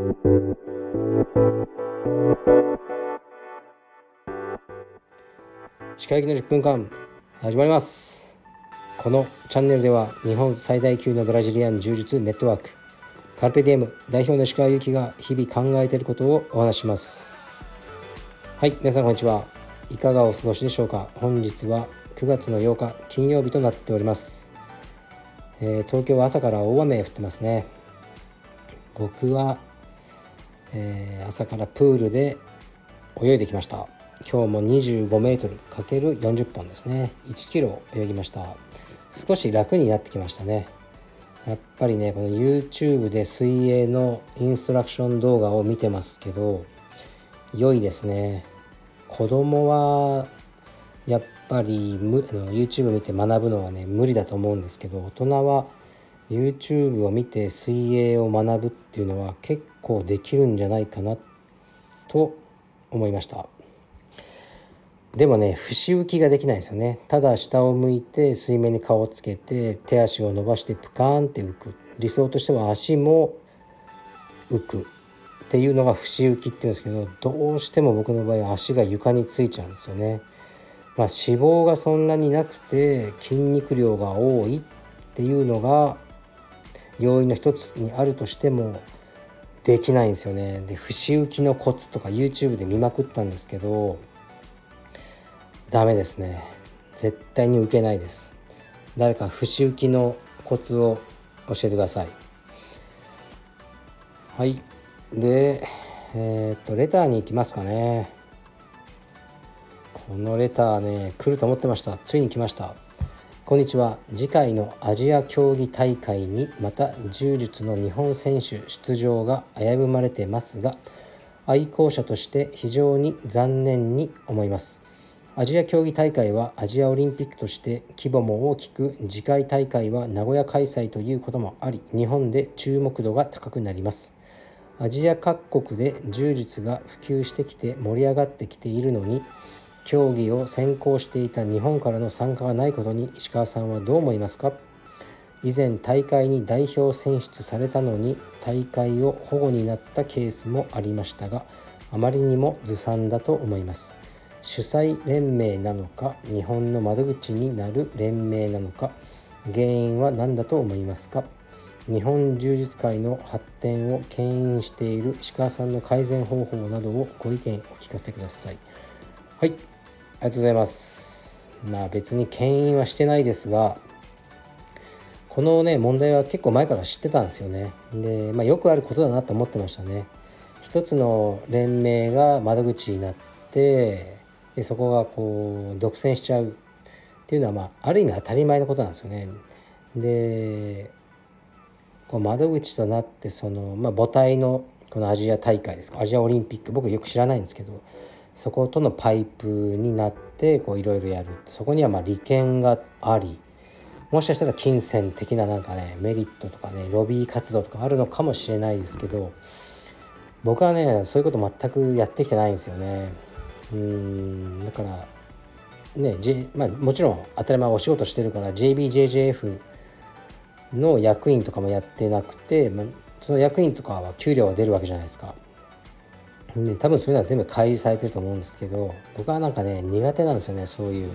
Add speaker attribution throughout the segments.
Speaker 1: 歯科医の10分間始まります。このチャンネルでは日本最大級のブラジリアン柔術ネットワークカルペディエム代表の石川祐希が日々考えていることをお話します。はい皆さんこんにちは。いかがお過ごしでしょうか。本日は9月の8日金曜日となっております、え、東京は朝から大雨降ってますね。僕は、えー、朝からプールで泳いできました。今日も25メートル ×40 本ですね。1キロ泳ぎました。少し楽になってきましたね。やっぱりねこの YouTube で水泳のインストラクション動画を見てますけど良いですね。子供はやっぱり YouTube 見て学ぶのはね無理だと思うんですけど大人は YouTube を見て水泳を学ぶっていうのは結構できるんじゃないかなと思いました。でもね節浮きができないですよね。ただ下を向いて水面に顔をつけて手足を伸ばしてプカーンって浮く。理想としては足も浮く。っていうのが節浮きっていうんですけどどうしても僕の場合は足が床についちゃうんですよね。まあ、脂肪がそんなになくて筋肉量が多いっていうのが要因の一つにあるとしてもできないんですよね。で節浮きのコツとか YouTube で見まくったんですけどダメですね。絶対に受けないです。誰か節浮きのコツを教えてください。はい。でえー、っとレターに行きますかね。このレターね来ると思ってました。ついに来ました。こんにちは。次回のアジア競技大会にまた柔術の日本選手出場が危ぶまれてますが愛好者として非常に残念に思います。アジア競技大会はアジアオリンピックとして規模も大きく次回大会は名古屋開催ということもあり日本で注目度が高くなります。アジア各国で柔術が普及してきて盛り上がってきているのに競技を先行していた日本からの参加がないことに石川さんはどう思いますか？以前大会に代表選出されたのに大会を保護になったケースもありましたがあまりにもずさんだと思います。主催連盟なのか日本の窓口になる連盟なのか原因は何だと思いますか？日本柔術界の発展を牽引している石川さんの改善方法などをご意見お聞かせください。はい。りがとうございます。まあ別に牽引はしてないですがこのね問題は結構前から知ってたんですよね。で、まあ、よくあることだなと思ってましたね。一つの連盟が窓口になってでそこがこう独占しちゃうっていうのは、まあ、ある意味当たり前のことなんですよね。でこう窓口となってその、まあ、母体のこのアジア大会ですか？アジアオリンピック。僕よく知らないんですけどそことのパイプになっていろいろやるそこにはま利権がありもしかしたら金銭的ななんかねメリットとかねロビー活動とかあるのかもしれないですけど僕はねそういうこと全くやってきてないんですよね。うんだからね、J まあ、もちろん当たり前お仕事してるから JBJJF の役員とかもやってなくて、まあ、その役員とかは給料は出るわけじゃないですか。で多分そういうのは全部開示されてると思うんですけど僕はなんかね苦手なんですよねそういう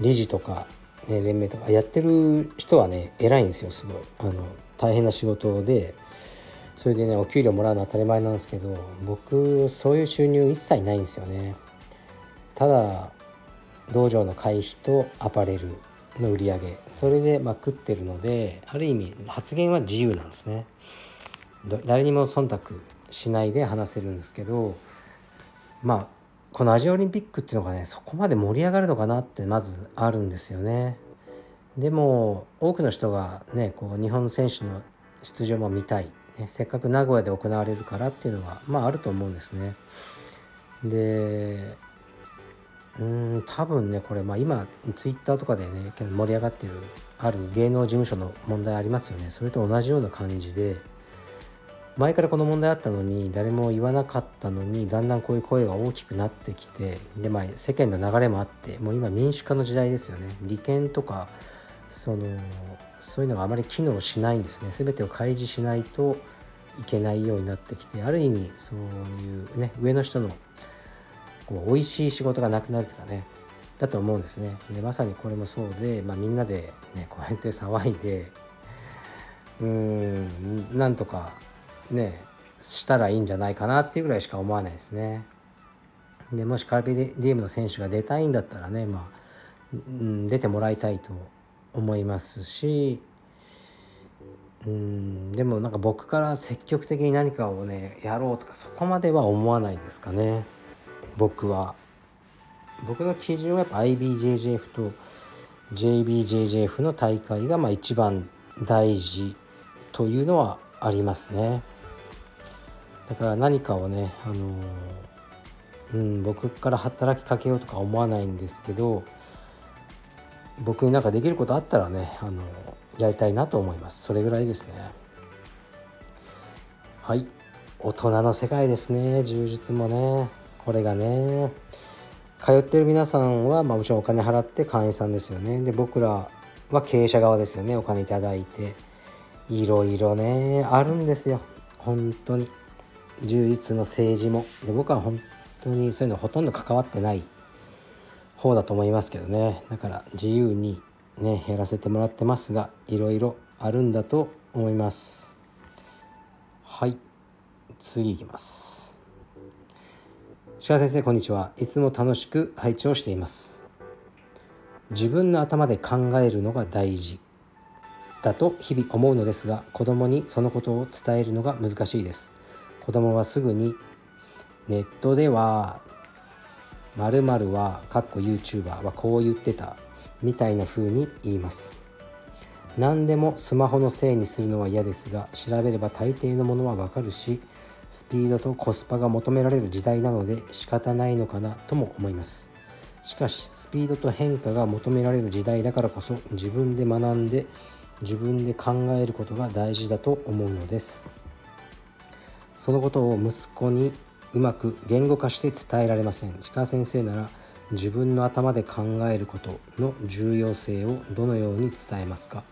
Speaker 1: 理事とか、ね、連盟とか。やってる人はね偉いんですよすごい。あの大変な仕事でそれでねお給料もらうのは当たり前なんですけど僕そういう収入一切ないんですよね。ただ道場の会費とアパレルの売り上げそれでま食ってるのである意味発言は自由なんですね。誰にも忖度しないで話せるんですけどまあこのアジアオリンピックっていうのがねそこまで盛り上がるのかなってまずあるんですよね。でも多くの人がねこう日本選手の出場も見たい、ね、せっかく名古屋で行われるからっていうのはまああると思うんですね。でうん多分ねこれ、まあ、今ツイッターとかでね盛り上がってるある芸能事務所の問題ありますよね。それと同じような感じで。前からこの問題あったのに誰も言わなかったのにだんだんこういう声が大きくなってきてで、まあ、世間の流れもあってもう今民主化の時代ですよね。利権とかそのそういうのがあまり機能しないんですね。全てを開示しないといけないようになってきてある意味そういうね上の人のこう美味しい仕事がなくなるとかねだと思うんですね。でまさにこれもそうで、まあ、みんなで、ね、こうやって騒いでうんなんとかねしたらいいんじゃないかなっていうぐらいしか思わないですね。でもしカルペディエムの選手が出たいんだったらね、まあうん、出てもらいたいと思いますしうんでもなんか僕から積極的に何かをねやろうとかそこまでは思わないですかね僕は。僕の基準はやっぱ IBJJF と JBJJF の大会がまあ一番大事というのはありますね。だから何かをね、あのうん、僕から働きかけようとか思わないんですけど僕になんかできることあったらね、あのやりたいなと思います。それぐらいですね。はい。大人の世界ですね。充実もね。これがね通ってる皆さんは、まあ、もちろんお金払って会員さんですよね。で僕らは経営者側ですよね。お金いただいていろいろねあるんですよ。本当に。充実の政治もで僕は本当にそういうのほとんど関わってない方だと思いますけどね。だから自由にねやらせてもらってますがいろいろあるんだと思います。はい。次いきます。鹿先生こんにちは。いつも楽しく配置をしています。自分の頭で考えるのが大事だと日々思うのですが子供にそのことを伝えるのが難しいです。子供はすぐにネットでは〇〇はかっこ YouTuber はこう言ってたみたいな風に言います。何でもスマホのせいにするのは嫌ですが調べれば大抵のものはわかるしスピードとコスパが求められる時代なので仕方ないのかなとも思います。しかしスピードと変化が求められる時代だからこそ自分で学んで自分で考えることが大事だと思うのです。そのことを息子にうまく言語化して伝えられません。鹿先生なら自分の頭で考えることの重要性をどのように伝えますか。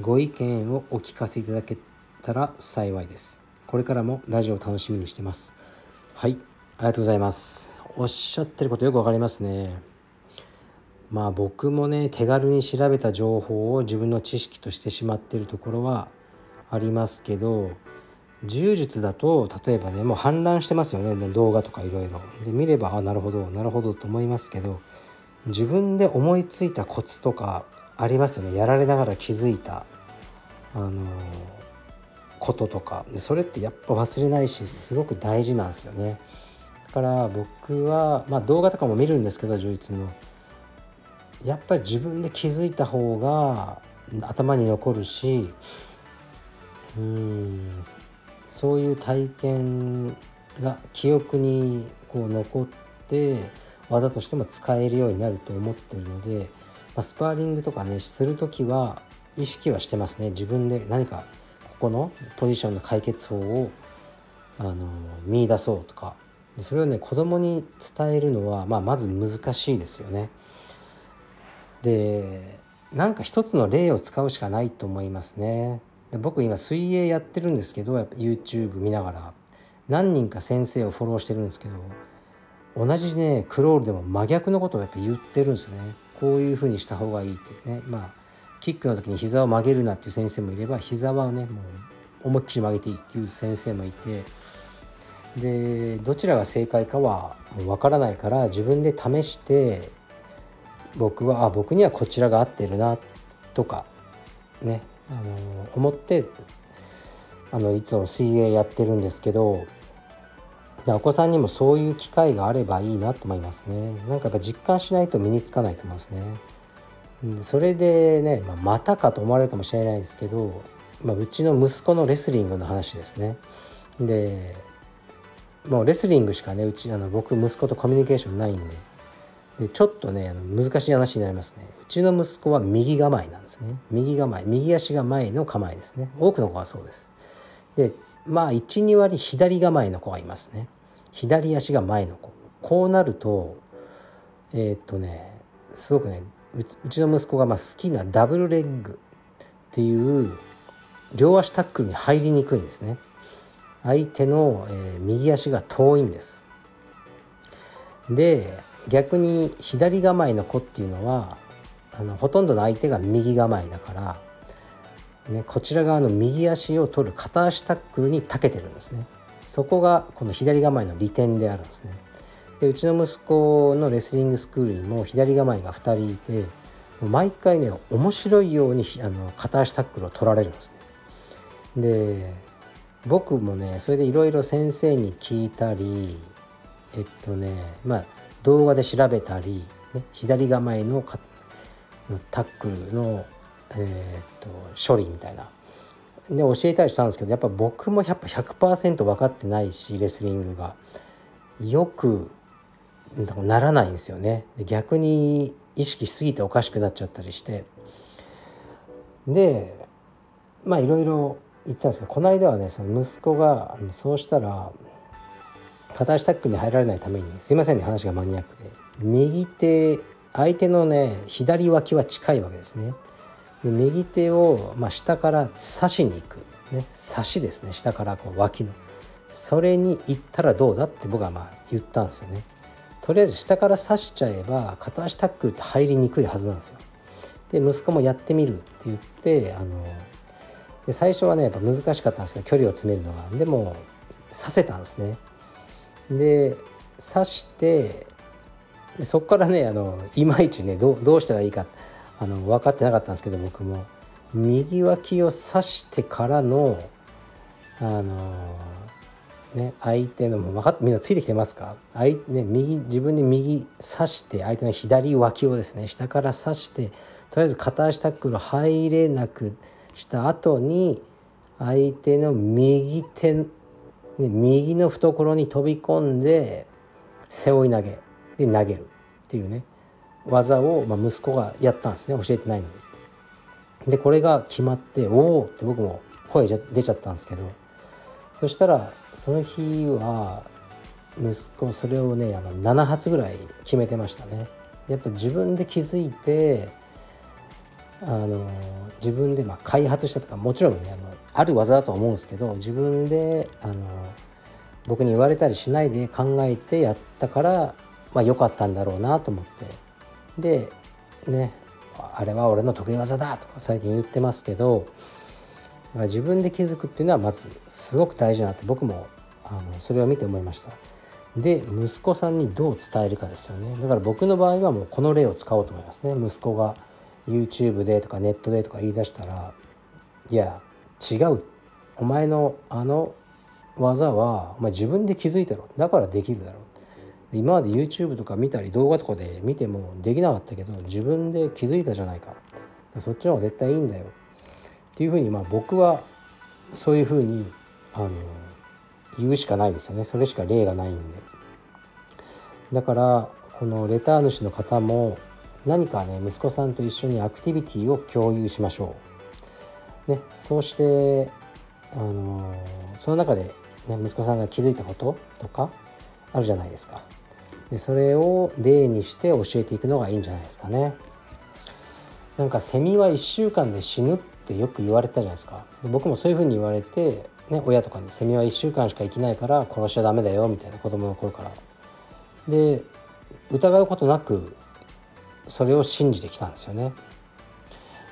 Speaker 1: ご意見をお聞かせいただけたら幸いです。これからもラジオを楽しみにしてます。はい。ありがとうございます。おっしゃってることよくわかりますね。まあ僕もね手軽に調べた情報を自分の知識としてしまってるところはありますけど柔術だと例えばねもう氾濫してますよね。動画とかいろいろで見ればあなるほどなるほどと思いますけど自分で思いついたコツとかありますよね。やられながら気づいたあのー、こととか。それってやっぱ忘れないしすごく大事なんですよね。だから僕は、まあ、動画とかも見るんですけど充実の。やっぱり自分で気づいた方が頭に残るしうん。そういう体験が記憶にこう残って技としても使えるようになると思ってるので、まあ、スパーリングとかねする時は意識はしてますね自分で何かここのポジションの解決法をあの見出そうとかでそれをね子供に伝えるのは、まあ、まず難しいですよね。でなんか一つの例を使うしかないと思いますね。で僕今水泳やってるんですけどやっぱ YouTube 見ながら何人か先生をフォローしてるんですけど同じねクロールでも真逆のことをやっぱ言ってるんですよね。こういうふうにした方がいいっていうね。まあキックの時に膝を曲げるなっていう先生もいれば膝はねもう思いっきり曲げていいっていう先生もいてでどちらが正解かはもう分からないから自分で試して僕はあ僕にはこちらが合ってるなとかね。あの思ってあのいつも水泳やってるんですけどお子さんにもそういう機会があればいいなと思いますね。なんかやっぱ実感しないと身につかないと思いますね。それでね、まあ、またかと思われるかもしれないですけど、まあ、うちの息子のレスリングの話ですね。でもうレスリングしかねうちあの僕息子とコミュニケーションないんで。でちょっとねあの難しい話になりますね。うちの息子は右構えなんですね。右構え右足が前の構えですね。多くの子はそうです。でまあ12割左構えの子がいますね。左足が前の子。こうなるとえー、っとねすごくねうちの息子がま好きなダブルレッグっていう両足タックルに入りにくいんですね。相手の、えー、右足が遠いんです。で逆に左構えの子っていうのはあのほとんどの相手が右構えだから、ね、こちら側の右足を取る片足タックルに長けてるんですね。そこがこの左構えの利点であるんですね。でうちの息子のレスリングスクールにも左構えが2人いて毎回ね面白いようにあの片足タックルを取られるんですね。で僕もねそれでいろいろ先生に聞いたりえっとねまあ動画で調べたり、ね、左構えのタックルの、えー、っと処理みたいな。で教えたりしたんですけどやっぱ僕もやっぱ100%分かってないしレスリングが。よくならないんですよね。逆に意識しすぎておかしくなっちゃったりして。でまあいろいろ言ってたんですけどこの間はねその息子がそうしたら片足タックに入られないためにすいませんね話がマニアックで。右手相手のね左脇は近いわけですね。で右手を、まあ、下から刺しに行く、ね、刺しですね。下からこう脇の。それに行ったらどうだって僕はまあ言ったんですよね。とりあえず下から刺しちゃえば片足タックルって入りにくいはずなんですよ。で息子もやってみるって言ってあので最初はねやっぱ難しかったんですよ。距離を詰めるのが。でも刺せたんですね。で刺してでそこからねあのいまいちねどうしたらいいかあの分かってなかったんですけど僕も。右脇を刺してからのあのね相手のも分かってみんなついてきてますか？相、ね、右自分で右刺して相手の左脇をですね下から刺してとりあえず片足タックル入れなくした後に相手の右手、ね、右の懐に飛び込んで背負い投げで投げるっていうね技を、ま、息子がやったんですね教えてないのに。でこれが決まっておおって僕も声出ちゃったんですけどそしたらその日は息子それをねあの7発ぐらい決めてましたね。やっぱ自分で気づいてあの自分でま開発したとかもちろんねあのある技だと思うんですけど自分であの僕に言われたりしないで考えてやったからまあ良かったんだろうなと思って。でねあれは俺の得意技だとか最近言ってますけど自分で気づくっていうのはまずすごく大事だなって僕もあのそれを見て思いました。で息子さんにどう伝えるかですよね。だから僕の場合はもうこの例を使おうと思いますね。息子が YouTube でとかネットでとか言い出したらいや違う。お前のあの技はお前自分で気づいたろ。だからできるだろ。う今まで YouTube とか見たり動画とかで見てもできなかったけど自分で気づいたじゃないか。そっちの方が絶対いいんだよ。っていうふうにまあ僕はそういうふうにあの言うしかないですよね。それしか例がないんで。だからこのレター主の方も何かね息子さんと一緒にアクティビティを共有しましょう、ね、そうしてあのその中で、ね、息子さんが気づいたこととかあるじゃないですか。でそれを例にして教えていくのがいいんじゃないですかね。なんかセミは1週間で死ぬってよく言われたじゃないですか。僕もそういうふうに言われて、ね、親とかにセミは1週間しか生きないから殺しちゃダメだよみたいな子供の頃から。で疑うことなくそれを信じてきたんですよね。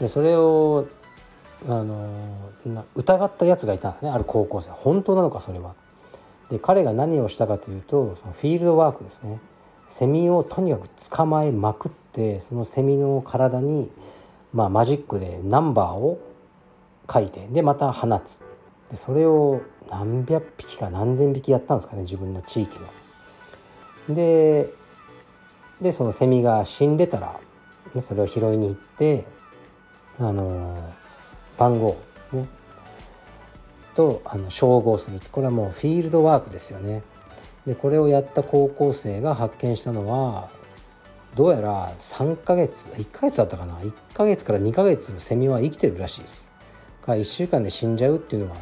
Speaker 1: でそれをあの疑ったやつがいたんですねある高校生。本当なのかそれは。で彼が何をしたかというとそのフィールドワークですね。セミをとにかく捕まえまくってそのセミの体に、まあ、マジックでナンバーを書いてでまた放つ。でそれを何百匹か何千匹やったんですかね自分の地域の。ででそのセミが死んでたら、ね、それを拾いに行ってあの番号、ね、とあの照合するこれはもうフィールドワークですよね。でこれをやった高校生が発見したのはどうやら3ヶ月1ヶ月だったかな？1ヶ月から2ヶ月セミは生きてるらしいです。から1週間で死んじゃうっていうのは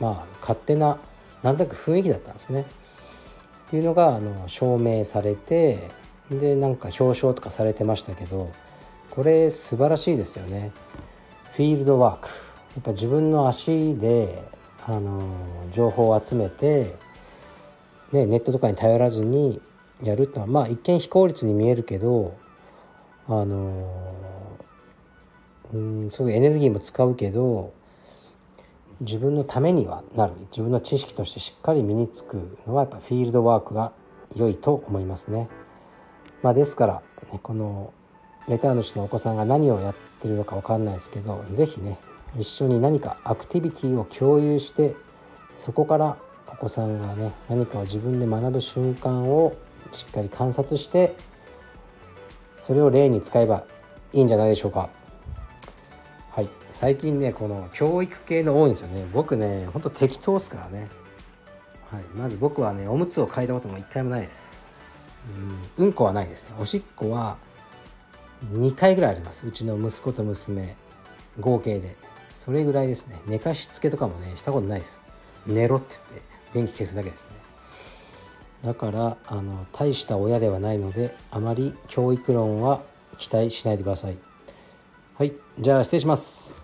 Speaker 1: まあ勝手ななんとなく雰囲気だったんですね。っていうのがあの証明されてでなんか表彰とかされてましたけどこれ素晴らしいですよね。フィールドワークやっぱ自分の足であの情報を集めて、ね、ネットとかに頼らずにやるってのはまあ一見非効率に見えるけどあのうんすごいエネルギーも使うけど自分のためにはなる自分の知識としてしっかり身につくのはやっぱフィールドワークが良いと思いますね。まあ、ですから、ね、このレター主のお子さんが何をやってるのか分かんないですけど是非ね一緒に何かアクティビティを共有してそこからお子さんがね何かを自分で学ぶ瞬間をしっかり観察してそれを例に使えばいいんじゃないでしょうか。はい。最近ねこの教育系の多いんですよね。僕ねほんと適当ですからね、はい、まず僕はねおむつを替えたことも一回もないです。うん。うんこはないですね。おしっこは2回ぐらいあります。うちの息子と娘。合計で。それぐらいですね。寝かしつけとかもねしたことないです。寝ろって言って電気消すだけですね。だからあの大した親ではないのであまり教育論は期待しないでください。はい。じゃあ失礼します。